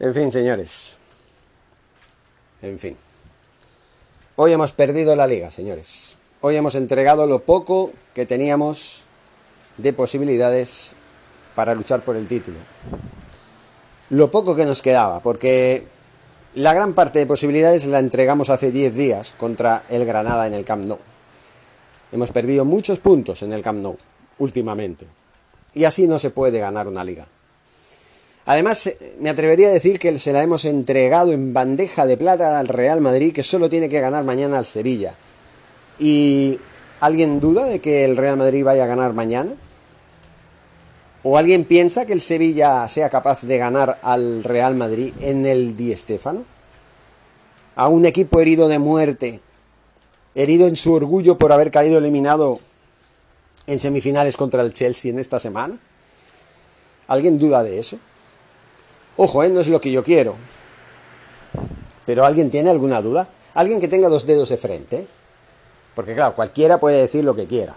En fin, señores. En fin. Hoy hemos perdido la liga, señores. Hoy hemos entregado lo poco que teníamos de posibilidades para luchar por el título. Lo poco que nos quedaba, porque la gran parte de posibilidades la entregamos hace 10 días contra el Granada en el Camp Nou. Hemos perdido muchos puntos en el Camp Nou últimamente. Y así no se puede ganar una liga. Además, me atrevería a decir que se la hemos entregado en bandeja de plata al Real Madrid, que solo tiene que ganar mañana al Sevilla. ¿Y alguien duda de que el Real Madrid vaya a ganar mañana? ¿O alguien piensa que el Sevilla sea capaz de ganar al Real Madrid en el Di Stéfano? A un equipo herido de muerte, herido en su orgullo por haber caído eliminado en semifinales contra el Chelsea en esta semana. ¿Alguien duda de eso? Ojo, ¿eh? no es lo que yo quiero. Pero ¿alguien tiene alguna duda? Alguien que tenga dos dedos de frente. Porque claro, cualquiera puede decir lo que quiera.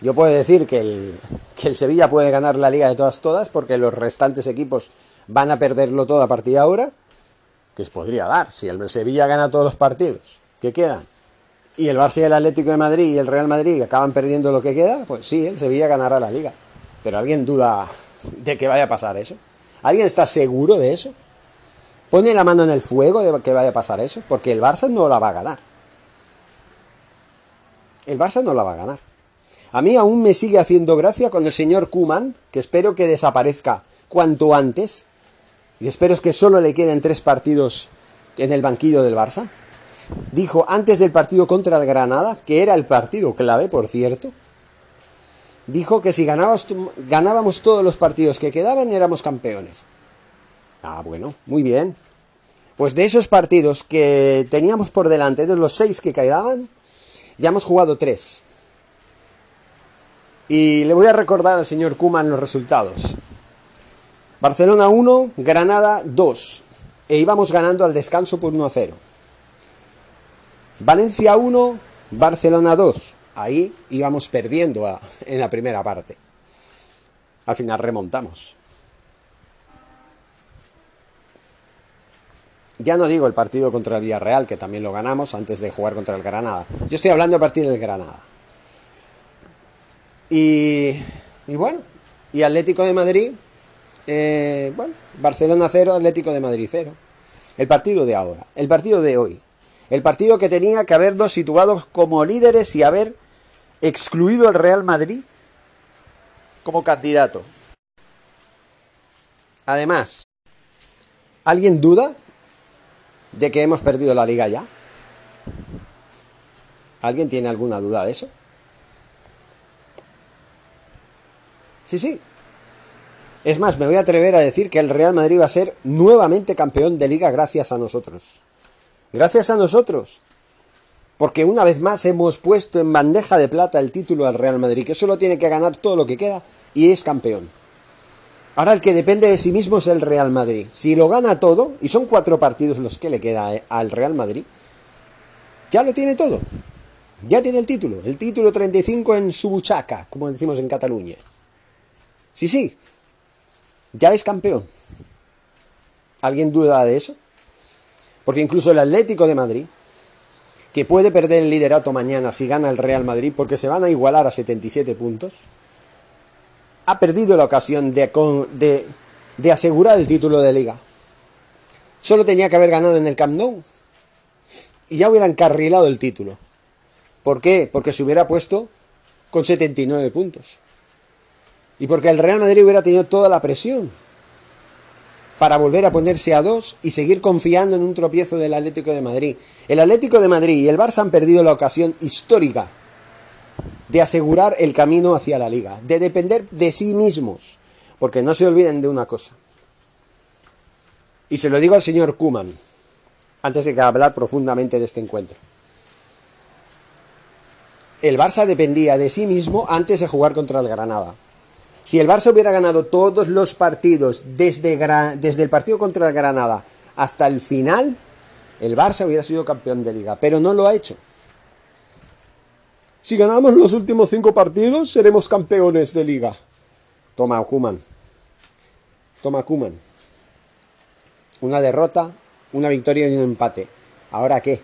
Yo puedo decir que el, que el Sevilla puede ganar la liga de todas todas porque los restantes equipos van a perderlo todo a partir de ahora. Que se podría dar. Si el Sevilla gana todos los partidos que quedan y el Barça y el Atlético de Madrid y el Real Madrid acaban perdiendo lo que queda, pues sí, el Sevilla ganará la liga. Pero ¿alguien duda de que vaya a pasar eso? ¿Alguien está seguro de eso? Pone la mano en el fuego de que vaya a pasar eso, porque el Barça no la va a ganar. El Barça no la va a ganar. A mí aún me sigue haciendo gracia con el señor Kuman, que espero que desaparezca cuanto antes, y espero que solo le queden tres partidos en el banquillo del Barça dijo antes del partido contra el Granada, que era el partido clave, por cierto, dijo que si ganábamos, todos los partidos que quedaban éramos campeones. Ah, bueno, muy bien. Pues de esos partidos que teníamos por delante, de los seis que quedaban, ya hemos jugado tres. Y le voy a recordar al señor Kuman los resultados. Barcelona 1, Granada 2. E íbamos ganando al descanso por 1 a 0. Valencia 1, Barcelona 2. Ahí íbamos perdiendo en la primera parte. Al final remontamos. Ya no digo el partido contra el Villarreal, que también lo ganamos antes de jugar contra el Granada. Yo estoy hablando a partir del Granada. Y, y bueno, y Atlético de Madrid, eh, bueno, Barcelona 0, Atlético de Madrid 0. El partido de ahora, el partido de hoy. El partido que tenía que habernos situados como líderes y haber excluido al Real Madrid como candidato. Además, ¿alguien duda de que hemos perdido la liga ya? ¿Alguien tiene alguna duda de eso? Sí, sí. Es más, me voy a atrever a decir que el Real Madrid va a ser nuevamente campeón de liga gracias a nosotros. Gracias a nosotros. Porque una vez más hemos puesto en bandeja de plata el título al Real Madrid, que solo tiene que ganar todo lo que queda y es campeón. Ahora el que depende de sí mismo es el Real Madrid. Si lo gana todo, y son cuatro partidos los que le queda eh, al Real Madrid, ya lo tiene todo. Ya tiene el título. El título 35 en su buchaca, como decimos en Cataluña. Sí, sí. Ya es campeón. ¿Alguien duda de eso? Porque incluso el Atlético de Madrid, que puede perder el liderato mañana si gana el Real Madrid, porque se van a igualar a 77 puntos, ha perdido la ocasión de, de, asegurar el título de liga. Solo tenía que haber ganado en el Camp Nou y ya hubiera encarrilado el título. ¿Por qué? Porque se hubiera puesto con 79 puntos. Y porque el Real Madrid hubiera tenido toda la presión para volver a ponerse a dos y seguir confiando en un tropiezo del Atlético de Madrid. El Atlético de Madrid y el Barça han perdido la ocasión histórica de asegurar el camino hacia la liga, de depender de sí mismos, porque no se olviden de una cosa. Y se lo digo al señor Kuman, antes de que hablar profundamente de este encuentro. El Barça dependía de sí mismo antes de jugar contra el Granada. Si el Barça hubiera ganado todos los partidos desde, desde el partido contra el Granada hasta el final, el Barça hubiera sido campeón de liga, pero no lo ha hecho. Si ganamos los últimos cinco partidos, seremos campeones de liga. Toma, Kuman. Toma, Kuman. una derrota, una victoria y un empate. ¿Ahora qué?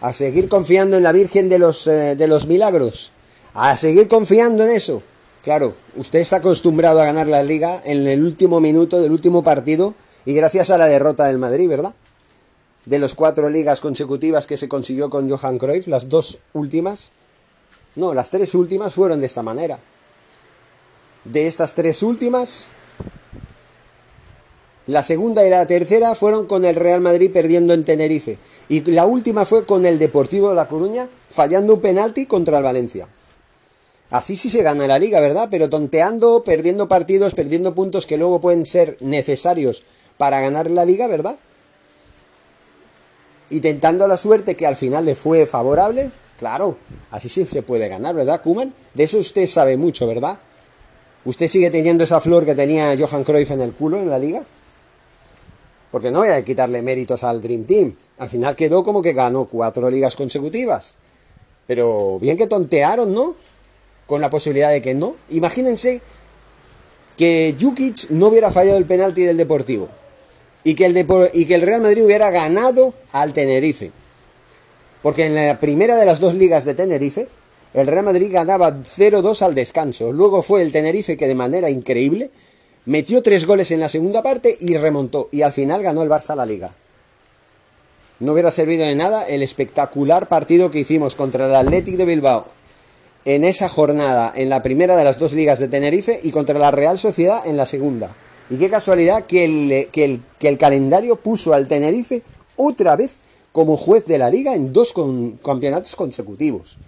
¿A seguir confiando en la Virgen de los, eh, de los Milagros? ¿A seguir confiando en eso? Claro, usted está acostumbrado a ganar la liga en el último minuto del último partido y gracias a la derrota del Madrid, ¿verdad? De las cuatro ligas consecutivas que se consiguió con Johan Cruyff, las dos últimas, no, las tres últimas fueron de esta manera. De estas tres últimas, la segunda y la tercera fueron con el Real Madrid perdiendo en Tenerife. Y la última fue con el Deportivo de La Coruña fallando un penalti contra el Valencia. Así sí se gana la liga, ¿verdad? Pero tonteando, perdiendo partidos, perdiendo puntos que luego pueden ser necesarios para ganar la liga, ¿verdad? Y tentando la suerte que al final le fue favorable, claro, así sí se puede ganar, ¿verdad, Kuman? De eso usted sabe mucho, ¿verdad? ¿Usted sigue teniendo esa flor que tenía Johan Cruyff en el culo en la liga? Porque no voy a quitarle méritos al Dream Team. Al final quedó como que ganó cuatro ligas consecutivas. Pero bien que tontearon, ¿no? Con la posibilidad de que no. Imagínense que Jukic no hubiera fallado el penalti del Deportivo. Y que el, Real Madrid hubiera ganado al Tenerife. Porque en la primera de las dos ligas de Tenerife, el Real Madrid ganaba 0-2 al descanso. Luego fue el Tenerife que de manera increíble metió tres goles en la segunda parte y remontó. Y al final ganó el Barça la liga. No hubiera servido de nada el espectacular partido que hicimos contra el Athletic de Bilbao en esa jornada, en la primera de las dos ligas de Tenerife, y contra la Real Sociedad en la segunda. Y qué casualidad que el, el calendario puso al Tenerife otra vez como juez de la liga en dos campeonatos consecutivos.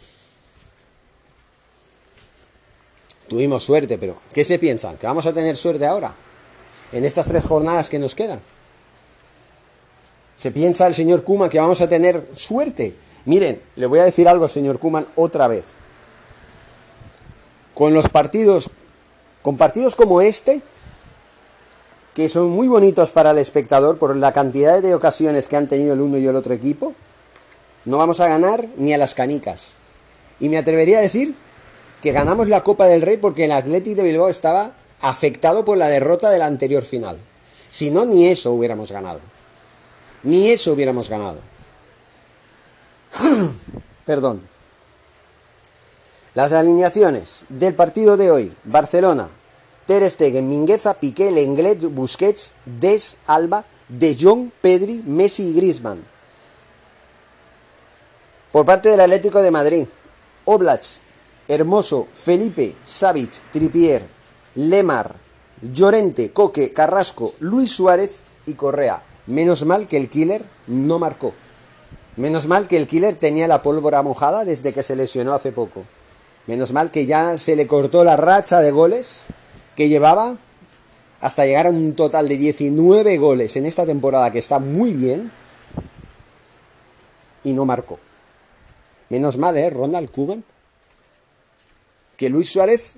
Tuvimos suerte, pero ¿qué se piensan? ¿Que vamos a tener suerte ahora? En estas tres jornadas que nos quedan. ¿Se piensa el señor Kuman que vamos a tener suerte? Miren, le voy a decir algo, señor Kuman, otra vez. Con los partidos, con partidos como este, que son muy bonitos para el espectador por la cantidad de ocasiones que han tenido el uno y el otro equipo, no vamos a ganar ni a las canicas. Y me atrevería a decir que ganamos la Copa del Rey porque el Athletic de Bilbao estaba afectado por la derrota de la anterior final. Si no, ni eso hubiéramos ganado. Ni eso hubiéramos ganado. Perdón. Las alineaciones del partido de hoy. Barcelona. Ter Stegen, Mingueza, Piqué, Lenglet, Busquets, Des, Alba, De Jong, Pedri, Messi y Griezmann. Por parte del Atlético de Madrid. Oblach, Hermoso, Felipe, Savic, Tripier, Lemar, Llorente, Coque, Carrasco, Luis Suárez y Correa. Menos mal que el killer no marcó. Menos mal que el killer tenía la pólvora mojada desde que se lesionó hace poco. Menos mal que ya se le cortó la racha de goles que llevaba hasta llegar a un total de 19 goles en esta temporada que está muy bien y no marcó. Menos mal, ¿eh? Ronald Cuban que Luis Suárez,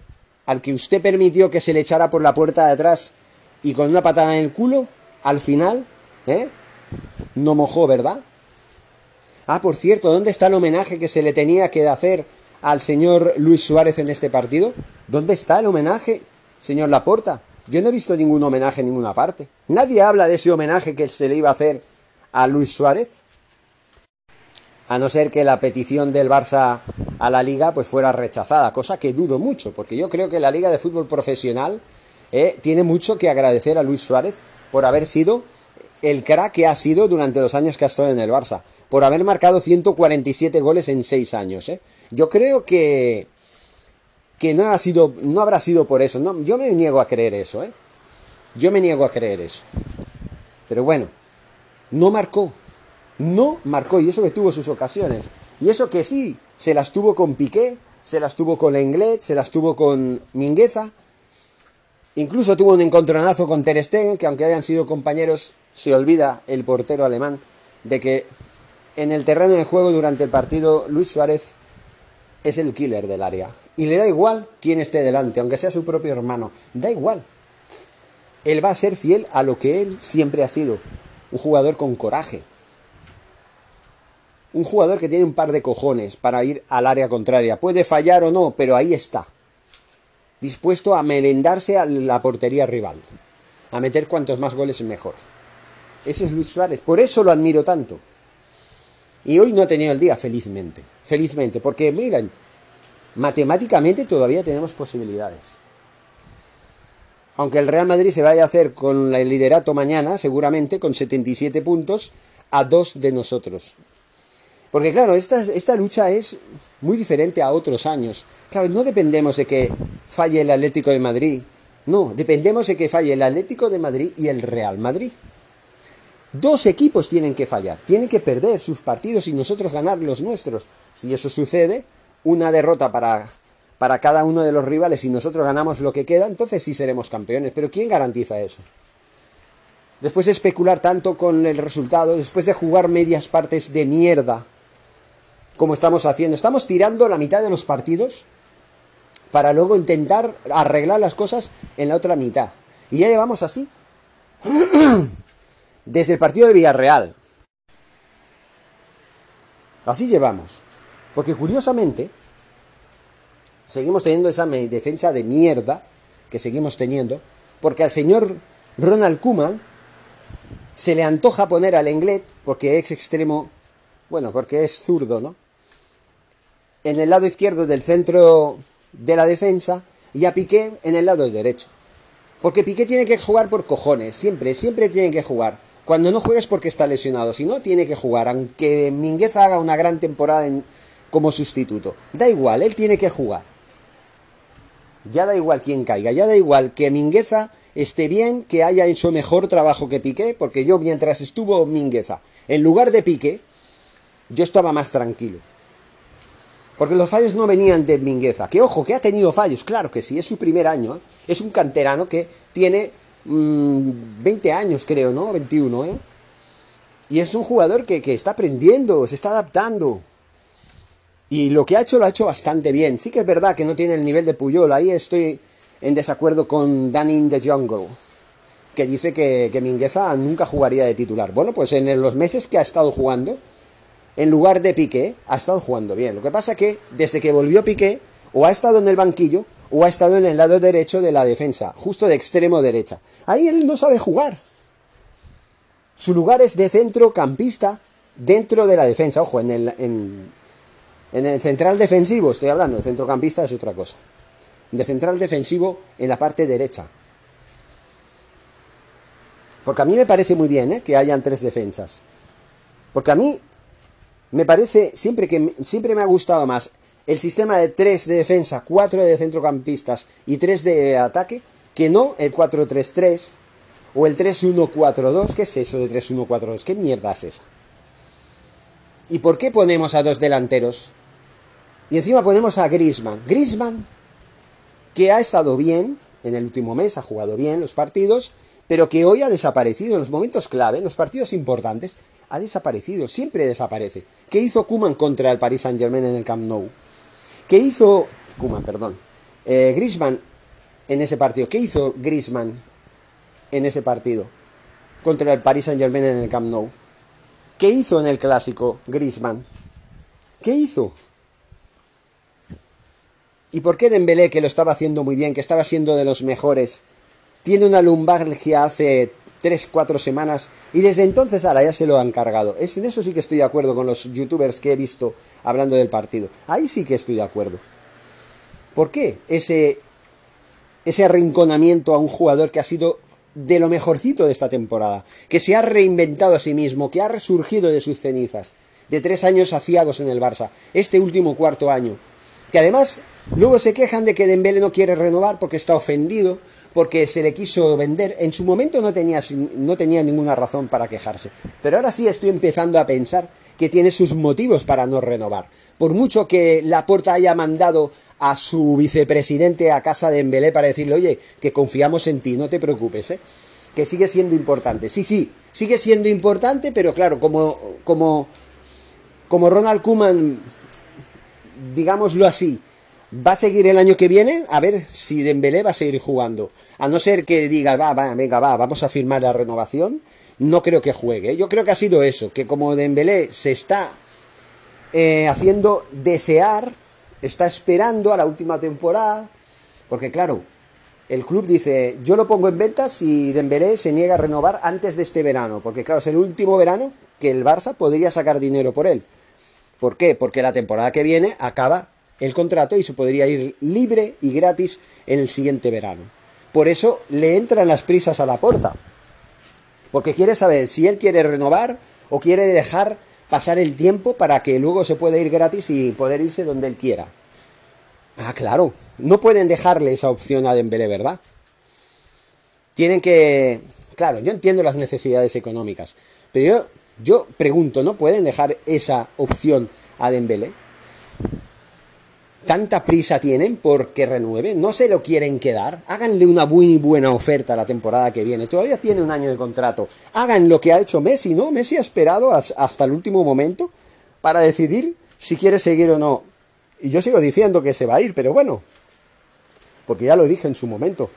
al que usted permitió que se le echara por la puerta de atrás y con una patada en el culo, al final, ¿eh? No mojó, ¿verdad? Ah, por cierto, ¿dónde está el homenaje que se le tenía que hacer al señor Luis Suárez en este partido? ¿Dónde está el homenaje, señor Laporta? Yo no he visto ningún homenaje en ninguna parte. Nadie habla de ese homenaje que se le iba a hacer a Luis Suárez a no ser que la petición del Barça a la liga pues fuera rechazada, cosa que dudo mucho, porque yo creo que la liga de fútbol profesional eh, tiene mucho que agradecer a Luis Suárez por haber sido el crack que ha sido durante los años que ha estado en el Barça, por haber marcado 147 goles en 6 años. Eh. Yo creo que que no ha sido no habrá sido por eso, no, yo me niego a creer eso, ¿eh? Yo me niego a creer eso. Pero bueno, no marcó, no marcó, y eso que tuvo sus ocasiones. Y eso que sí, se las tuvo con Piqué, se las tuvo con Lenglet, se las tuvo con Mingueza. Incluso tuvo un encontronazo con Ter Stegen, que aunque hayan sido compañeros, se olvida el portero alemán de que en el terreno de juego durante el partido Luis Suárez es el killer del área. Y le da igual quién esté delante, aunque sea su propio hermano. Da igual. Él va a ser fiel a lo que él siempre ha sido. Un jugador con coraje, un jugador que tiene un par de cojones para ir al área contraria. Puede fallar o no, pero ahí está. Dispuesto a merendarse a la portería rival. A meter cuantos más goles mejor. Ese es Luis Suárez. Por eso lo admiro tanto. Y hoy no ha tenido el día, felizmente. Felizmente, porque miren, matemáticamente todavía tenemos posibilidades. Aunque el Real Madrid se vaya a hacer con el liderato mañana, seguramente con 77 puntos a dos de nosotros. Porque claro, esta, esta lucha es muy diferente a otros años. Claro, no dependemos de que falle el Atlético de Madrid. No, dependemos de que falle el Atlético de Madrid y el Real Madrid. Dos equipos tienen que fallar, tienen que perder sus partidos y nosotros ganar los nuestros. Si eso sucede, una derrota para, para cada uno de los rivales y nosotros ganamos lo que queda, entonces sí seremos campeones. Pero ¿quién garantiza eso? Después de especular tanto con el resultado, después de jugar medias partes de mierda, como estamos haciendo, estamos tirando la mitad de los partidos para luego intentar arreglar las cosas en la otra mitad. Y ya llevamos así. desde el partido de Villarreal. Así llevamos. Porque curiosamente, seguimos teniendo esa defensa de mierda que seguimos teniendo, porque al señor Ronald Kuman se le antoja poner al Englet, porque es extremo, bueno, porque es zurdo, ¿no? En el lado izquierdo del centro de la defensa y a Piqué en el lado derecho. Porque Piqué tiene que jugar por cojones, siempre, siempre tiene que jugar. Cuando no juegues porque está lesionado, si no, tiene que jugar, aunque Mingueza haga una gran temporada como sustituto. Da igual, él tiene que jugar. Ya da igual quién caiga, ya da igual que Mingueza esté bien, que haya hecho mejor trabajo que Piqué, porque yo mientras estuvo Mingueza, en lugar de Piqué, yo estaba más tranquilo. Porque los fallos no venían de Mingueza. Que ojo, que ha tenido fallos, claro que sí, es su primer año. ¿eh? Es un canterano que tiene 20 mm, años creo, ¿no? 21, ¿eh? Y es un jugador que, está aprendiendo, se está adaptando. Y lo que ha hecho lo ha hecho bastante bien. Sí que es verdad que no tiene el nivel de Puyol. Ahí estoy en desacuerdo con Danny in the Jungle, que dice que, que Mingueza nunca jugaría de titular. Bueno, pues en los meses que ha estado jugando, en lugar de Piqué, ha estado jugando bien. Lo que pasa que desde que volvió Piqué, o ha estado en el banquillo, o ha estado en el lado derecho de la defensa, justo de extremo derecha. Ahí él no sabe jugar. Su lugar es de centrocampista dentro de la defensa. Ojo, en el, en, el central defensivo estoy hablando, de centrocampista es otra cosa. De central defensivo en la parte derecha. Porque a mí me parece muy bien ¿eh? que hayan tres defensas. Porque a mí me parece, siempre, que, siempre me ha gustado más el sistema de 3 de defensa, 4 de centrocampistas y 3 de ataque, que no el 4-3-3 o el 3-1-4-2. ¿Qué es eso de 3-1-4-2? ¿Qué mierda es esa? ¿Y por qué ponemos a dos delanteros? Y encima ponemos a Grisman. Grisman, que ha estado bien en el último mes, ha jugado bien los partidos, pero que hoy ha desaparecido en los momentos clave, en los partidos importantes, ha desaparecido, siempre desaparece. ¿Qué hizo Kuman contra el Paris Saint Germain en el Camp Nou? ¿Qué hizo Kuman, perdón? Eh, Grisman en ese partido. ¿Qué hizo Grisman en ese partido contra el Paris Saint Germain en el Camp Nou? ¿Qué hizo en el clásico Grisman? ¿Qué hizo? ¿Y por qué Dembélé, que lo estaba haciendo muy bien, que estaba siendo de los mejores, tiene una lumbalgia hace 3, 4 semanas y desde entonces ahora ya se lo han cargado. Es, en eso sí que estoy de acuerdo con los youtubers que he visto hablando del partido. Ahí sí que estoy de acuerdo. ¿Por qué ese, ese arrinconamiento a un jugador que ha sido de lo mejorcito de esta temporada, que se ha reinventado a sí mismo, que ha resurgido de sus cenizas, de tres años saciados en el Barça, este último cuarto año, que además luego se quejan de que Dembélé no quiere renovar porque está ofendido, porque se le quiso vender. En su momento no tenía, no tenía ninguna razón para quejarse. Pero ahora sí estoy empezando a pensar que tiene sus motivos para no renovar. Por mucho que Laporta haya mandado a su vicepresidente a casa de Embelé para decirle, oye, que confiamos en ti, no te preocupes, ¿eh? que sigue siendo importante. Sí, sí, sigue siendo importante, pero claro, como, como, como Ronald Kuman, digámoslo así, va a seguir el año que viene, a ver si Dembélé va a seguir jugando. A no ser que diga, va, va, venga, va, vamos a firmar la renovación, no creo que juegue. Yo creo que ha sido eso, que como Dembélé se está eh, haciendo desear, está esperando a la última temporada, porque claro, el club dice, yo lo pongo en venta si Dembélé se niega a renovar antes de este verano, porque claro, es el último verano que el Barça podría sacar dinero por él. ¿Por qué? Porque la temporada que viene acaba el contrato y se podría ir libre y gratis en el siguiente verano. Por eso le entran las prisas a la puerta. Porque quiere saber si él quiere renovar o quiere dejar pasar el tiempo para que luego se pueda ir gratis y poder irse donde él quiera. Ah, claro, no pueden dejarle esa opción a Dembélé, ¿verdad? Tienen que... Claro, yo entiendo las necesidades económicas, pero yo, yo pregunto, ¿no pueden dejar esa opción a Dembélé? Tanta prisa tienen porque renueve, no se lo quieren quedar, háganle una muy buena oferta la temporada que viene, todavía tiene un año de contrato, hagan lo que ha hecho Messi, ¿no? Messi ha esperado hasta el último momento para decidir si quiere seguir o no. Y yo sigo diciendo que se va a ir, pero bueno, porque ya lo dije en su momento,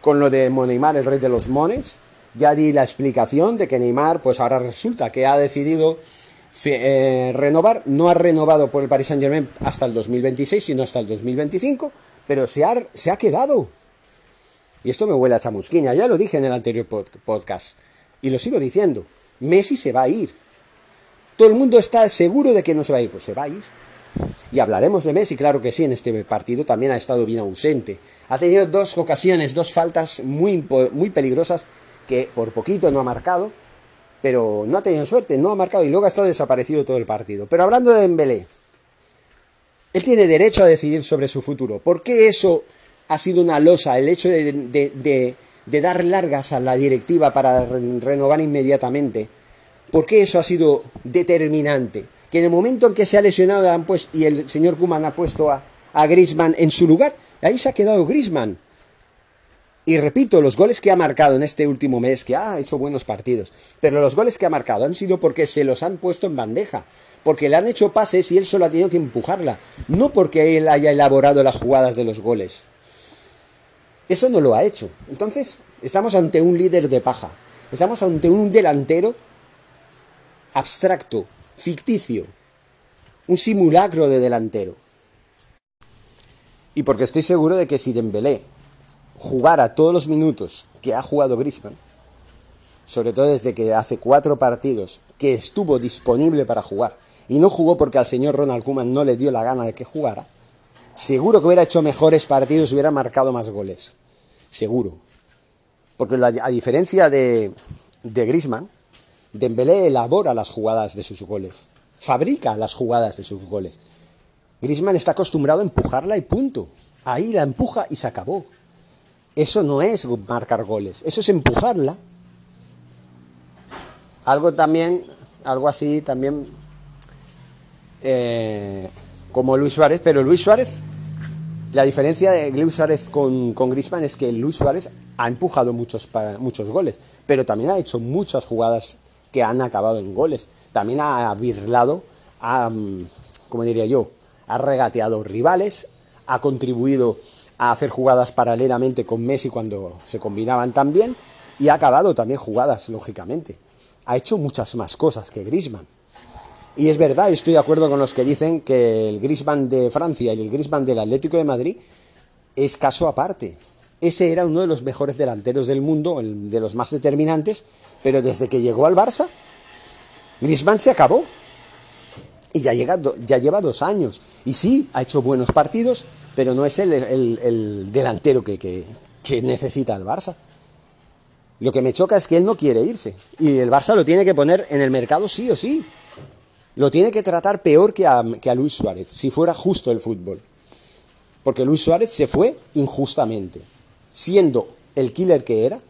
con lo de Neymar, el rey de los mones, ya di la explicación de que Neymar, pues ahora resulta que ha decidido eh, renovar, no ha renovado por el Paris Saint Germain hasta el 2026, sino hasta el 2025, pero se ha, se ha quedado. Y esto me huele a chamusquiña, ya lo dije en el anterior podcast, y lo sigo diciendo, Messi se va a ir. Todo el mundo está seguro de que no se va a ir, pues se va a ir. Y hablaremos de Messi, claro que sí, en este partido también ha estado bien ausente. Ha tenido dos ocasiones, dos faltas muy, muy peligrosas que por poquito no ha marcado, pero no ha tenido suerte, no ha marcado y luego ha estado desaparecido todo el partido. Pero hablando de Dembélé, él tiene derecho a decidir sobre su futuro. ¿Por qué eso ha sido una losa? El hecho de, dar largas a la directiva para renovar inmediatamente. ¿Por qué eso ha sido determinante? Que en el momento en que se ha lesionado y el señor Kuman ha puesto a, a Grisman en su lugar, ahí se ha quedado Grisman. Y repito, los goles que ha marcado en este último mes, que ha hecho buenos partidos, pero los goles que ha marcado han sido porque se los han puesto en bandeja, porque le han hecho pases y él solo ha tenido que empujarla, no porque él haya elaborado las jugadas de los goles. Eso no lo ha hecho. Entonces, estamos ante un líder de paja, estamos ante un delantero abstracto, ficticio, un simulacro de delantero. Y porque estoy seguro de que si Dembélé a todos los minutos que ha jugado Griezmann, sobre todo desde que hace cuatro partidos que estuvo disponible para jugar y no jugó porque al señor Ronald Koeman no le dio la gana de que jugara, seguro que hubiera hecho mejores partidos y hubiera marcado más goles. Seguro. Porque a diferencia de, de Griezmann, Dembélé elabora las jugadas de sus goles, fabrica las jugadas de sus goles. Griezmann está acostumbrado a empujarla y punto. Ahí la empuja y se acabó. Eso no es marcar goles, eso es empujarla. Algo también, algo así también eh, como Luis Suárez, pero Luis Suárez, la diferencia de Luis Suárez con, con Grisman es que Luis Suárez ha empujado muchos, muchos goles, pero también ha hecho muchas jugadas que han acabado en goles. También ha birlado, ha, mm, como diría yo, ha regateado rivales, ha contribuido a hacer jugadas paralelamente con Messi cuando se combinaban tan bien y ha acabado también jugadas, lógicamente. Ha hecho muchas más cosas que Griezmann. Y es verdad, estoy de acuerdo con los que dicen que el Griezmann de Francia y el Griezmann del Atlético de Madrid es caso aparte. Ese era uno de los mejores delanteros del mundo, de los más determinantes, pero desde que llegó al Barça, Griezmann se acabó. Y ya, llega, ya lleva dos años. Y sí, ha hecho buenos partidos, pero no es el, delantero que, necesita el Barça. Lo que me choca es que él no quiere irse. Y el Barça lo tiene que poner en el mercado sí o sí. Lo tiene que tratar peor que a, que Luis Suárez, si fuera justo el fútbol. Porque Luis Suárez se fue injustamente. Siendo el killer que era,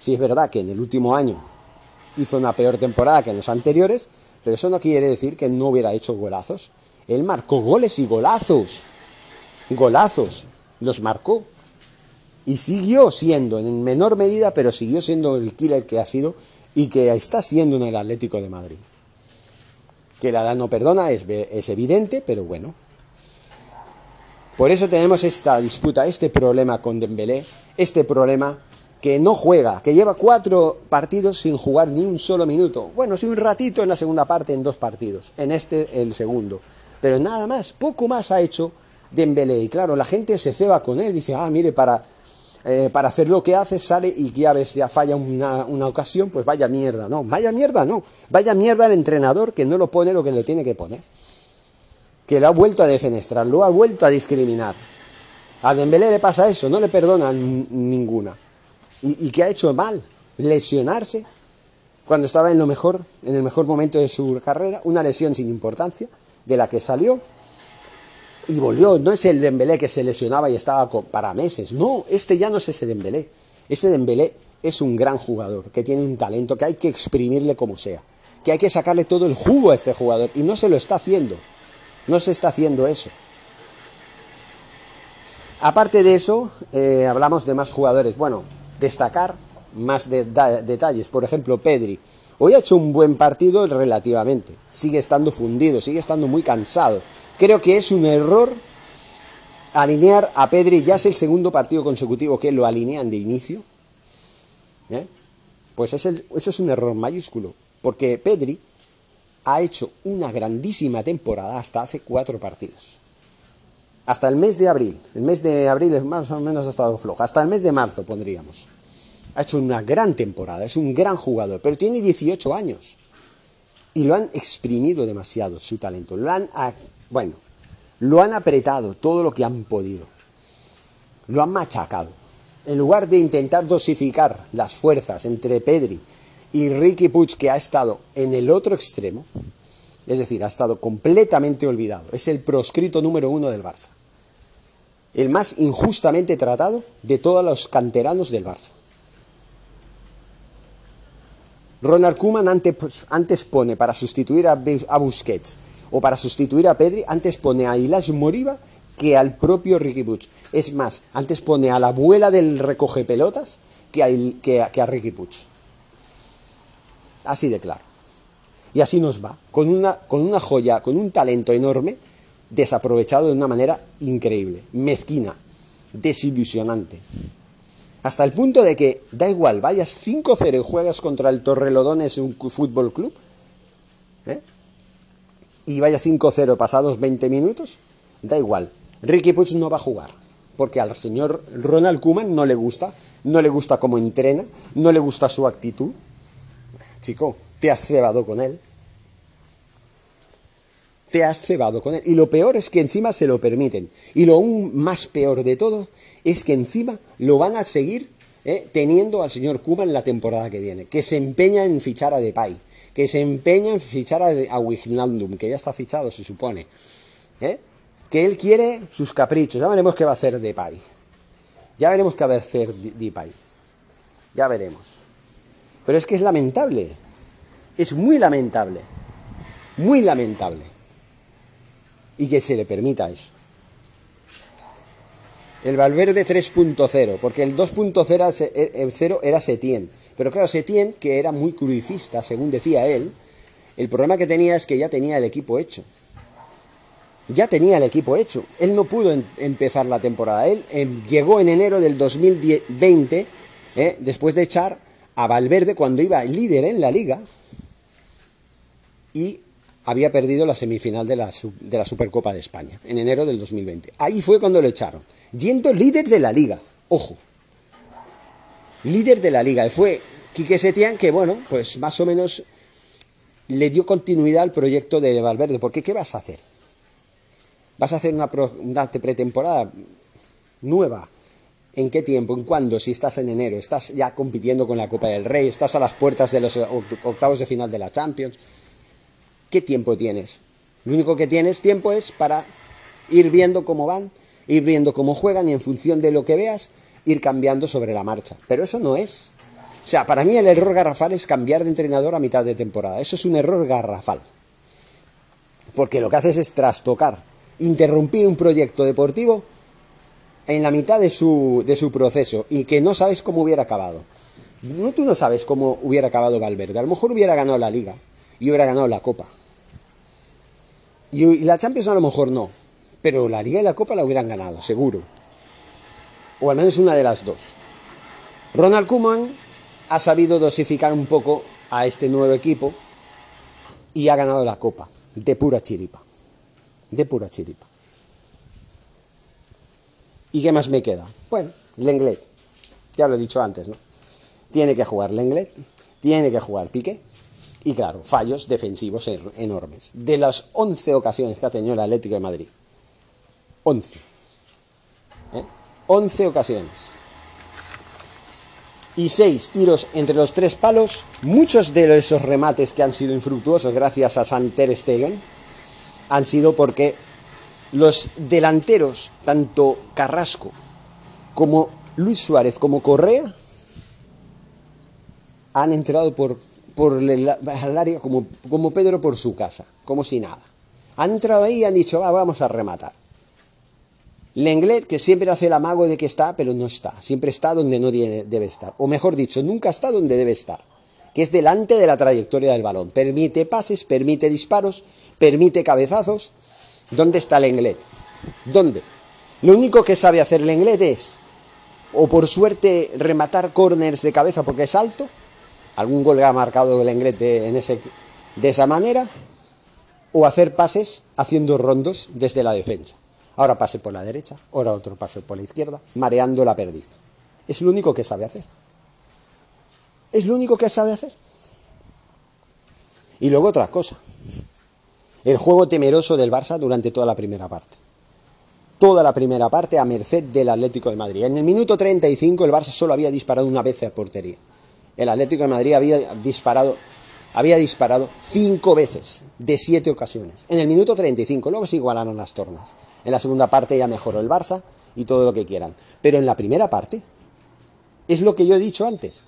si es verdad que en el último año hizo una peor temporada que en los anteriores, pero eso no quiere decir que no hubiera hecho golazos. Él marcó goles y golazos golazos, los marcó. Y siguió siendo, en menor medida, pero siguió siendo el killer que ha sido y que está siendo en el Atlético de Madrid. Que la edad no perdona es, es evidente, pero bueno. Por eso tenemos esta disputa, este problema con Dembélé, este problema que no juega, que lleva cuatro partidos sin jugar ni un solo minuto. Bueno, sí un ratito en la segunda parte, en dos partidos, en este el segundo. Pero nada más, poco más ha hecho Dembélé. Y claro, la gente se ceba con él, dice, ah, mire, para eh, para hacer lo que hace, sale y ya ves, ya falla una, una, ocasión, pues vaya mierda, no, vaya mierda, no, vaya mierda el entrenador que no lo pone lo que le tiene que poner, que lo ha vuelto a defenestrar, lo ha vuelto a discriminar. A Dembélé le pasa eso, no le perdonan ninguna. ¿Y, y ha hecho mal? Lesionarse cuando estaba en lo mejor, en el mejor momento de su carrera, una lesión sin importancia, de la que salió y volvió. No es el Dembélé que se lesionaba y estaba para meses. No, este ya no es ese Dembélé. Este Dembélé es un gran jugador, que tiene un talento, que hay que exprimirle como sea, que hay que sacarle todo el jugo a este jugador y no se lo está haciendo. No se está haciendo eso. Aparte de eso, eh, hablamos de más jugadores. Bueno, destacar más detalles. Por ejemplo, Pedri. Hoy ha hecho un buen partido relativamente. Sigue estando fundido, sigue estando muy cansado. Creo que es un error alinear a Pedri. Ya es el segundo partido consecutivo que lo alinean de inicio. ¿eh? Pues es eso es un error mayúsculo. Porque Pedri ha hecho una grandísima temporada hasta hace cuatro partidos. Hasta el mes de abril. El mes de abril más o menos ha estado flojo. Hasta el mes de marzo pondríamos ha hecho una gran temporada, es un gran jugador, pero tiene 18 años. Y lo han exprimido demasiado su talento. Lo han, bueno, lo han apretado todo lo que han podido. Lo han machacado. En lugar de intentar dosificar las fuerzas entre Pedri y Ricky Puig, que ha estado en el otro extremo, es decir, ha estado completamente olvidado. Es el proscrito número uno del Barça. El más injustamente tratado de todos los canteranos del Barça. Ronald Koeman antes, antes pone para sustituir a, Busquets o para sustituir a Pedri, antes pone a Ilash Moriba que al propio Ricky Puig. Es más, antes pone a la abuela del recoge pelotas que a, que a, Ricky Puig. Así de claro. Y así nos va, con una, con una joya, con un talento enorme, desaprovechado de una manera increíble, mezquina, desilusionante. Hasta el punto de que da igual, vayas 5-0 y juegas contra el Torrelodones un fútbol club, ¿eh? y vayas 5-0 pasados 20 minutos, da igual. Ricky Puig no va a jugar, porque al señor Ronald Koeman no le gusta, no le gusta cómo entrena, no le gusta su actitud. Chico, te has cebado con él. Te has cebado con él. Y lo peor es que encima se lo permiten. Y lo aún más peor de todo es que encima lo van a seguir eh, teniendo al señor Cuba en la temporada que viene, que se empeña en fichar a Depay, que se empeña en fichar a, a que ya está fichado, se supone, eh, que él quiere sus caprichos, ya veremos qué va a hacer Depay, ya veremos qué va a hacer Depay, ya veremos. Pero es que es lamentable, es muy lamentable, muy lamentable, y que se le permita eso el Valverde 3.0, porque el 2.0 era Setien. Pero claro, Setien, que era muy cruifista, según decía él, el problema que tenía es que ya tenía el equipo hecho. Ya tenía el equipo hecho. Él no pudo empezar la temporada. Él em, llegó en enero del 2020, eh, después de echar a Valverde cuando iba líder en la liga, y había perdido la semifinal de la, de la Supercopa de España, en enero del 2020. Ahí fue cuando lo echaron yendo líder de la liga. Ojo, líder de la liga. Fue Quique Setián que, bueno, pues más o menos le dio continuidad al proyecto de Valverde. Porque, ¿qué vas a hacer? ¿Vas a hacer una, una pretemporada nueva? ¿En qué tiempo? ¿En cuándo? Si estás en enero, estás ya compitiendo con la Copa del Rey, estás a las puertas de los octavos de final de la Champions. ¿Qué tiempo tienes? Lo único que tienes tiempo es para ir viendo cómo van ir viendo cómo juegan y en función de lo que veas, ir cambiando sobre la marcha. Pero eso no es. O sea, para mí el error garrafal es cambiar de entrenador a mitad de temporada. Eso es un error garrafal. Porque lo que haces es trastocar, interrumpir un proyecto deportivo en la mitad de su, de su proceso y que no sabes cómo hubiera acabado. No, tú no sabes cómo hubiera acabado Valverde. A lo mejor hubiera ganado la liga y hubiera ganado la copa. Y la Champions a lo mejor no pero la Liga y la Copa la hubieran ganado, seguro. O al menos una de las dos. Ronald Koeman ha sabido dosificar un poco a este nuevo equipo y ha ganado la Copa, de pura chiripa. De pura chiripa. ¿Y qué más me queda? Bueno, Lenglet. Ya lo he dicho antes, ¿no? Tiene que jugar Lenglet, tiene que jugar Piqué, y claro, fallos defensivos enormes. De las 11 ocasiones que ha tenido el Atlético de Madrid, 11. ¿eh? 11 ocasiones. Y 6 tiros entre los tres palos. Muchos de esos remates que han sido infructuosos gracias a Santer Stegen han sido porque los delanteros, tanto Carrasco como Luis Suárez como Correa, han entrado por por el, área como, como Pedro por su casa, como si nada. Han entrado ahí y han dicho, va, vamos a rematar. Lenglet, que siempre hace el amago de que está, pero no está. Siempre está donde no debe estar. O mejor dicho, nunca está donde debe estar. Que es delante de la trayectoria del balón. Permite pases, permite disparos, permite cabezazos. ¿Dónde está Lenglet? ¿Dónde? Lo único que sabe hacer Lenglet es, o por suerte, rematar corners de cabeza porque es alto, algún gol que ha marcado el Englete en de esa manera, o hacer pases haciendo rondos desde la defensa. Ahora pase por la derecha, ahora otro pase por la izquierda, mareando la perdiz. Es lo único que sabe hacer. Es lo único que sabe hacer. Y luego otra cosa. El juego temeroso del Barça durante toda la primera parte. Toda la primera parte a merced del Atlético de Madrid. En el minuto 35 el Barça solo había disparado una vez a portería el Atlético de Madrid había disparado, había disparado cinco veces de siete ocasiones. En el minuto 35, luego se igualaron las tornas. En la segunda parte ya mejoró el Barça y todo lo que quieran. Pero en la primera parte, es lo que yo he dicho antes.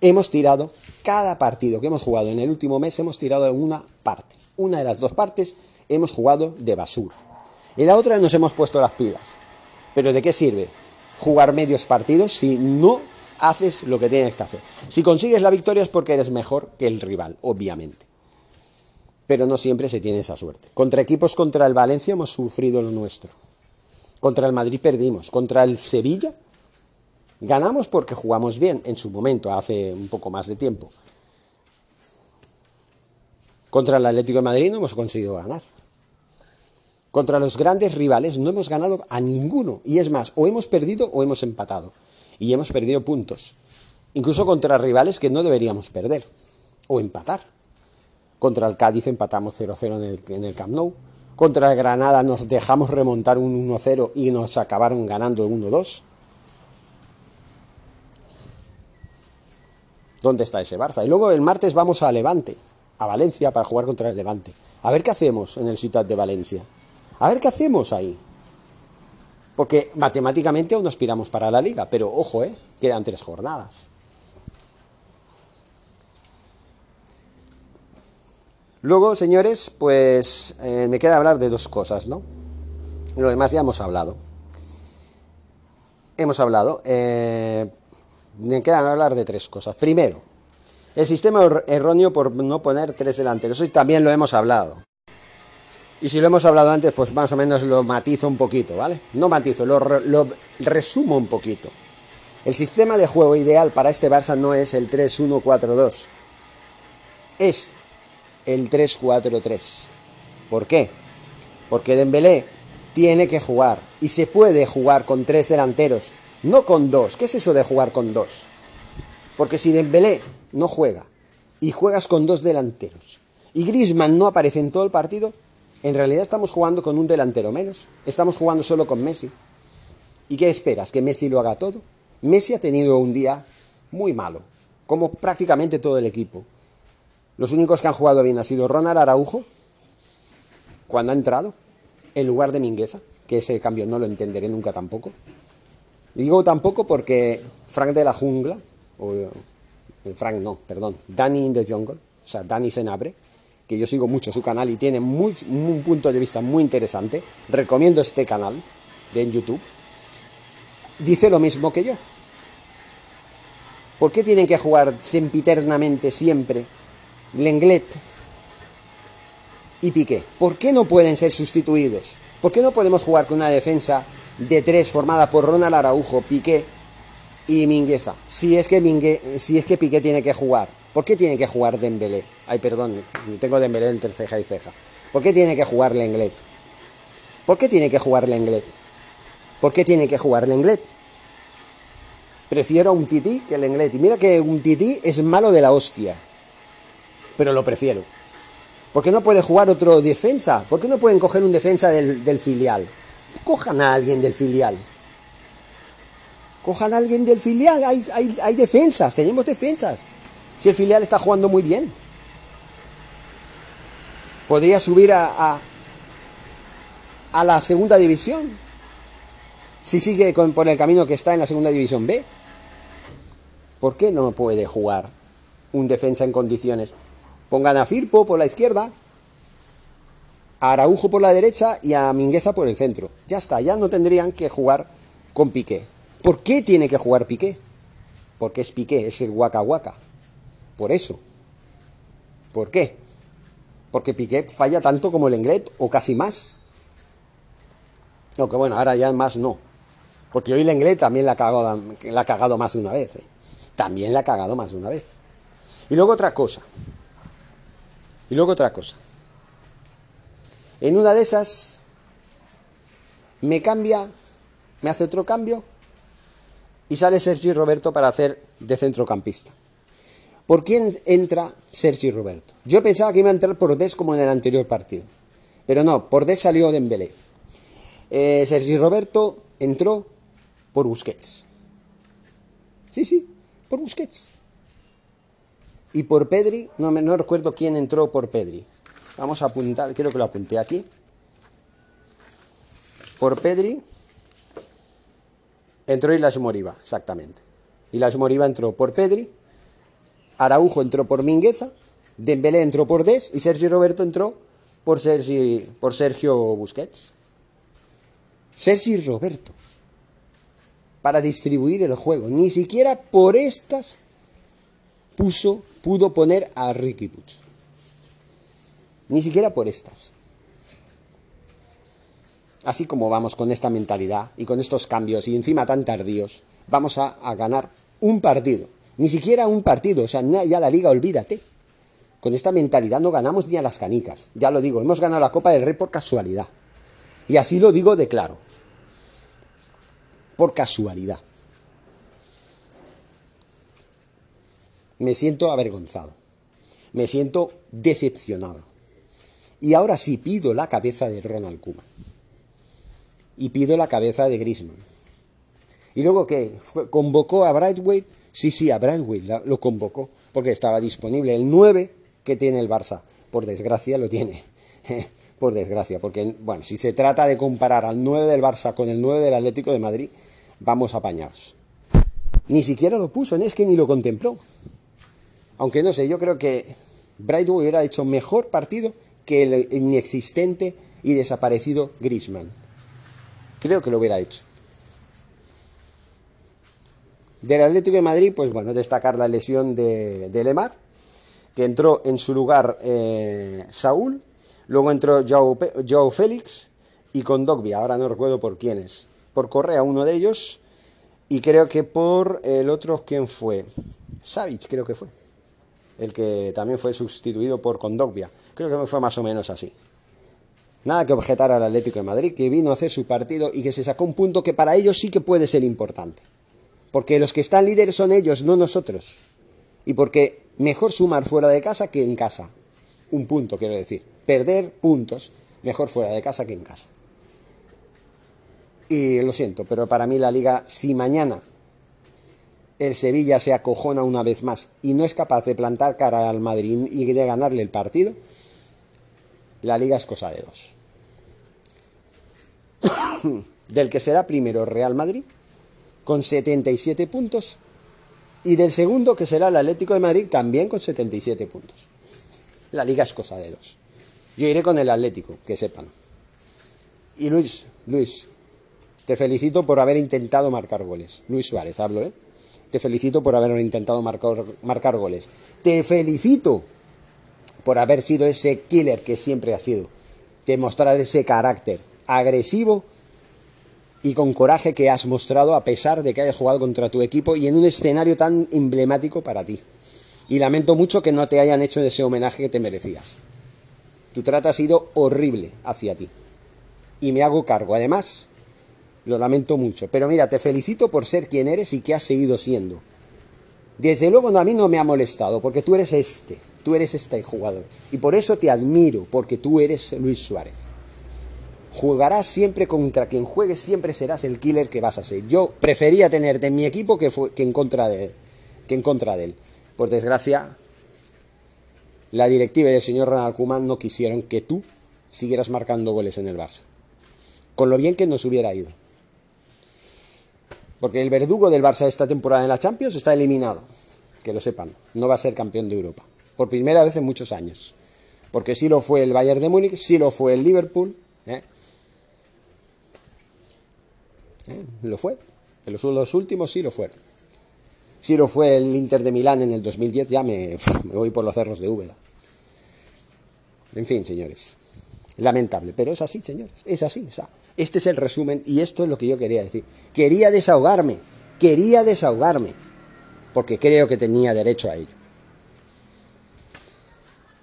Hemos tirado, cada partido que hemos jugado en el último mes, hemos tirado una parte. Una de las dos partes hemos jugado de basura. En la otra nos hemos puesto las pilas. Pero ¿de qué sirve jugar medios partidos si no haces lo que tienes que hacer. Si consigues la victoria es porque eres mejor que el rival, obviamente. Pero no siempre se tiene esa suerte. Contra equipos contra el Valencia hemos sufrido lo nuestro. Contra el Madrid perdimos. Contra el Sevilla ganamos porque jugamos bien en su momento, hace un poco más de tiempo. Contra el Atlético de Madrid no hemos conseguido ganar. Contra los grandes rivales no hemos ganado a ninguno. Y es más, o hemos perdido o hemos empatado y hemos perdido puntos. Incluso contra rivales que no deberíamos perder o empatar. Contra el Cádiz empatamos 0-0 en el, en el Camp Nou. Contra el Granada nos dejamos remontar un 1-0 y nos acabaron ganando 1-2. ¿Dónde está ese Barça? Y luego el martes vamos a Levante, a Valencia, para jugar contra el Levante. A ver qué hacemos en el Ciudad de Valencia. A ver qué hacemos ahí. Porque matemáticamente aún aspiramos para la liga, pero ojo, ¿eh? quedan tres jornadas. Luego, señores, pues eh, me queda hablar de dos cosas, ¿no? Lo demás ya hemos hablado. Hemos hablado. Eh, me quedan hablar de tres cosas. Primero, el sistema erróneo por no poner tres delanteros. Hoy también lo hemos hablado. Y si lo hemos hablado antes, pues más o menos lo matizo un poquito, ¿vale? No matizo, lo, resumo un poquito. El sistema de juego ideal para este Barça no es el 3-1-4-2. Es el 3-4-3. ¿Por qué? Porque Dembélé tiene que jugar y se puede jugar con tres delanteros, no con dos. ¿Qué es eso de jugar con dos? Porque si Dembélé no juega y juegas con dos delanteros y Griezmann no aparece en todo el partido, en realidad estamos jugando con un delantero menos. Estamos jugando solo con Messi. ¿Y qué esperas? ¿Que Messi lo haga todo? Messi ha tenido un día muy malo, como prácticamente todo el equipo. Los únicos que han jugado bien han sido Ronald Araujo, cuando ha entrado, en lugar de Mingueza, que ese cambio no lo entenderé nunca tampoco. Digo tampoco porque Frank de la Jungla, o eh, Frank no, perdón, Danny in the Jungle, o sea, Danny Senabre, que yo sigo mucho su canal y tiene un punto de vista muy interesante, recomiendo este canal de en YouTube, dice lo mismo que yo. ¿Por qué tienen que jugar sempiternamente siempre Lenglet y Piqué? ¿Por qué no pueden ser sustituidos? ¿Por qué no podemos jugar con una defensa de tres formada por Ronald Araujo, Piqué y Mingueza? Si es que, si es que Piqué tiene que jugar. ¿Por qué tiene que jugar Dembélé? Ay, perdón, tengo Dembélé entre ceja y ceja. ¿Por qué tiene que jugar Lenglet? ¿Por qué tiene que jugar Lenglet? ¿Por qué tiene que jugar Lenglet? Prefiero a un tití que el inglés. Y mira que un tití es malo de la hostia. Pero lo prefiero. ¿Por qué no puede jugar otro defensa? ¿Por qué no pueden coger un defensa del, filial? Cojan a alguien del filial. Cojan a alguien del filial. Hay, defensas, tenemos defensas. Si el filial está jugando muy bien. Podría subir a, a, la segunda división. Si sigue con, por el camino que está en la segunda división B. ¿Por qué no puede jugar un defensa en condiciones? Pongan a Firpo por la izquierda, a Araujo por la derecha y a Mingueza por el centro. Ya está, ya no tendrían que jugar con Piqué. ¿Por qué tiene que jugar Piqué? Porque es Piqué, es el Waka Waka. Por eso. ¿Por qué? Porque Piqué falla tanto como el Englet o casi más. Aunque bueno, ahora ya más no. Porque hoy el Englet también la ha cagado, la ha cagado más de una vez. ¿eh? también la ha cagado más de una vez. Y luego otra cosa. Y luego otra cosa. En una de esas me cambia, me hace otro cambio y sale Sergi Roberto para hacer de centrocampista. ¿Por quién entra Sergi Roberto? Yo pensaba que iba a entrar por Des como en el anterior partido. Pero no, por Des salió Dembélé. Eh, Sergi Roberto entró por Busquets. Sí, sí, por Busquets. Y por Pedri, no, no recuerdo quién entró por Pedri. Vamos a apuntar, quiero que lo apunte aquí. Por Pedri entró Ilas Moriba, exactamente. Ilas Moriba entró por Pedri, Araujo entró por Mingueza, Dembélé entró por Des y Sergio Roberto entró por, Sergi, por Sergio Busquets. Sergio Roberto para distribuir el juego. Ni siquiera por estas puso, pudo poner a Ricky Puch. Ni siquiera por estas. Así como vamos con esta mentalidad y con estos cambios y encima tan tardíos, vamos a, ganar un partido. Ni siquiera un partido, o sea, ya la liga, olvídate. Con esta mentalidad no ganamos ni a las canicas. Ya lo digo, hemos ganado la Copa del Rey por casualidad. Y así lo digo de claro por casualidad. Me siento avergonzado. Me siento decepcionado. Y ahora sí pido la cabeza de Ronald Koeman. Y pido la cabeza de Griezmann. ¿Y luego qué? ¿Convocó a Brightway? Sí, sí, a Brightway lo convocó porque estaba disponible. El 9 que tiene el Barça, por desgracia, lo tiene. por desgracia, porque, bueno, si se trata de comparar al 9 del Barça con el 9 del Atlético de Madrid, vamos apañados. Ni siquiera lo puso, es que ni lo contempló. Aunque no sé, yo creo que Brightwood hubiera hecho mejor partido que el inexistente y desaparecido Grisman. Creo que lo hubiera hecho. Del Atlético de Madrid, pues bueno, destacar la lesión de, Lemar, que entró en su lugar eh, Saúl, luego entró Joe, Félix y con Dogbia, ahora no recuerdo por quiénes por Correa, uno de ellos, y creo que por el otro, ¿quién fue? Savic, creo que fue. El que también fue sustituido por Condogbia. Creo que fue más o menos así. Nada que objetar al Atlético de Madrid, que vino a hacer su partido y que se sacó un punto que para ellos sí que puede ser importante. Porque los que están líderes son ellos, no nosotros. Y porque mejor sumar fuera de casa que en casa. Un punto, quiero decir. Perder puntos, mejor fuera de casa que en casa. Y lo siento, pero para mí la liga, si mañana el Sevilla se acojona una vez más y no es capaz de plantar cara al Madrid y de ganarle el partido, la liga es cosa de dos. del que será primero Real Madrid, con 77 puntos, y del segundo, que será el Atlético de Madrid, también con 77 puntos. La liga es cosa de dos. Yo iré con el Atlético, que sepan. Y Luis, Luis, te felicito por haber intentado marcar goles. Luis Suárez, hablo, ¿eh? Te felicito por haber intentado marcar, marcar goles. Te felicito por haber sido ese killer que siempre has sido. Demostrar ese carácter agresivo y con coraje que has mostrado a pesar de que hayas jugado contra tu equipo y en un escenario tan emblemático para ti. Y lamento mucho que no te hayan hecho ese homenaje que te merecías. Tu trato ha sido horrible hacia ti. Y me hago cargo. Además, Lo lamento mucho. Pero mira, te felicito por ser quien eres y que has seguido siendo. Desde luego a mí no me ha molestado, porque tú eres este, tú eres este jugador. Y por eso te admiro, porque tú eres Luis Suárez. Jugarás siempre contra quien juegue, siempre serás el killer que vas a ser. Yo prefería tenerte en mi equipo que, que, en, contra de, que en contra de él. Por desgracia, la directiva y el señor Ronald Koeman no quisieron que tú siguieras marcando goles en el Barça. Con lo bien que nos hubiera ido. Porque el verdugo del Barça esta temporada en la Champions está eliminado. Que lo sepan. No va a ser campeón de Europa. Por primera vez en muchos años. Porque sí lo fue el Bayern de Múnich, sí lo fue el Liverpool. ¿eh? ¿Eh? Lo fue. En los, últimos sí lo fueron. Sí lo fue el Inter de Milán en el 2010. Ya me, voy por los cerros de Úbeda. En fin, señores. Lamentable. Pero es así, señores. Es así. O sea, este es el resumen y esto es lo que yo quería decir. Quería desahogarme, quería desahogarme, porque creo que tenía derecho a ello.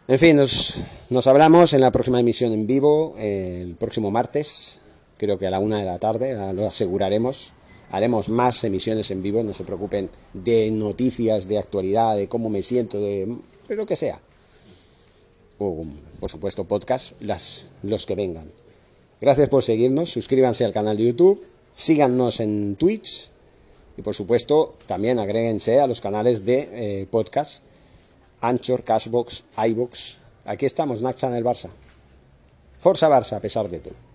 En fin, nos, hablamos en la próxima emisión en vivo, el próximo martes, creo que a la una de la tarde, lo aseguraremos. Haremos más emisiones en vivo, no se preocupen de noticias, de actualidad, de cómo me siento, de, lo que sea. O, por supuesto, podcast, los que vengan. Gracias por seguirnos, suscríbanse al canal de YouTube, síganos en Twitch y por supuesto también agréguense a los canales de eh, podcast Anchor, Cashbox, iBox. Aquí estamos, Nacha en el Barça. Forza Barça a pesar de todo.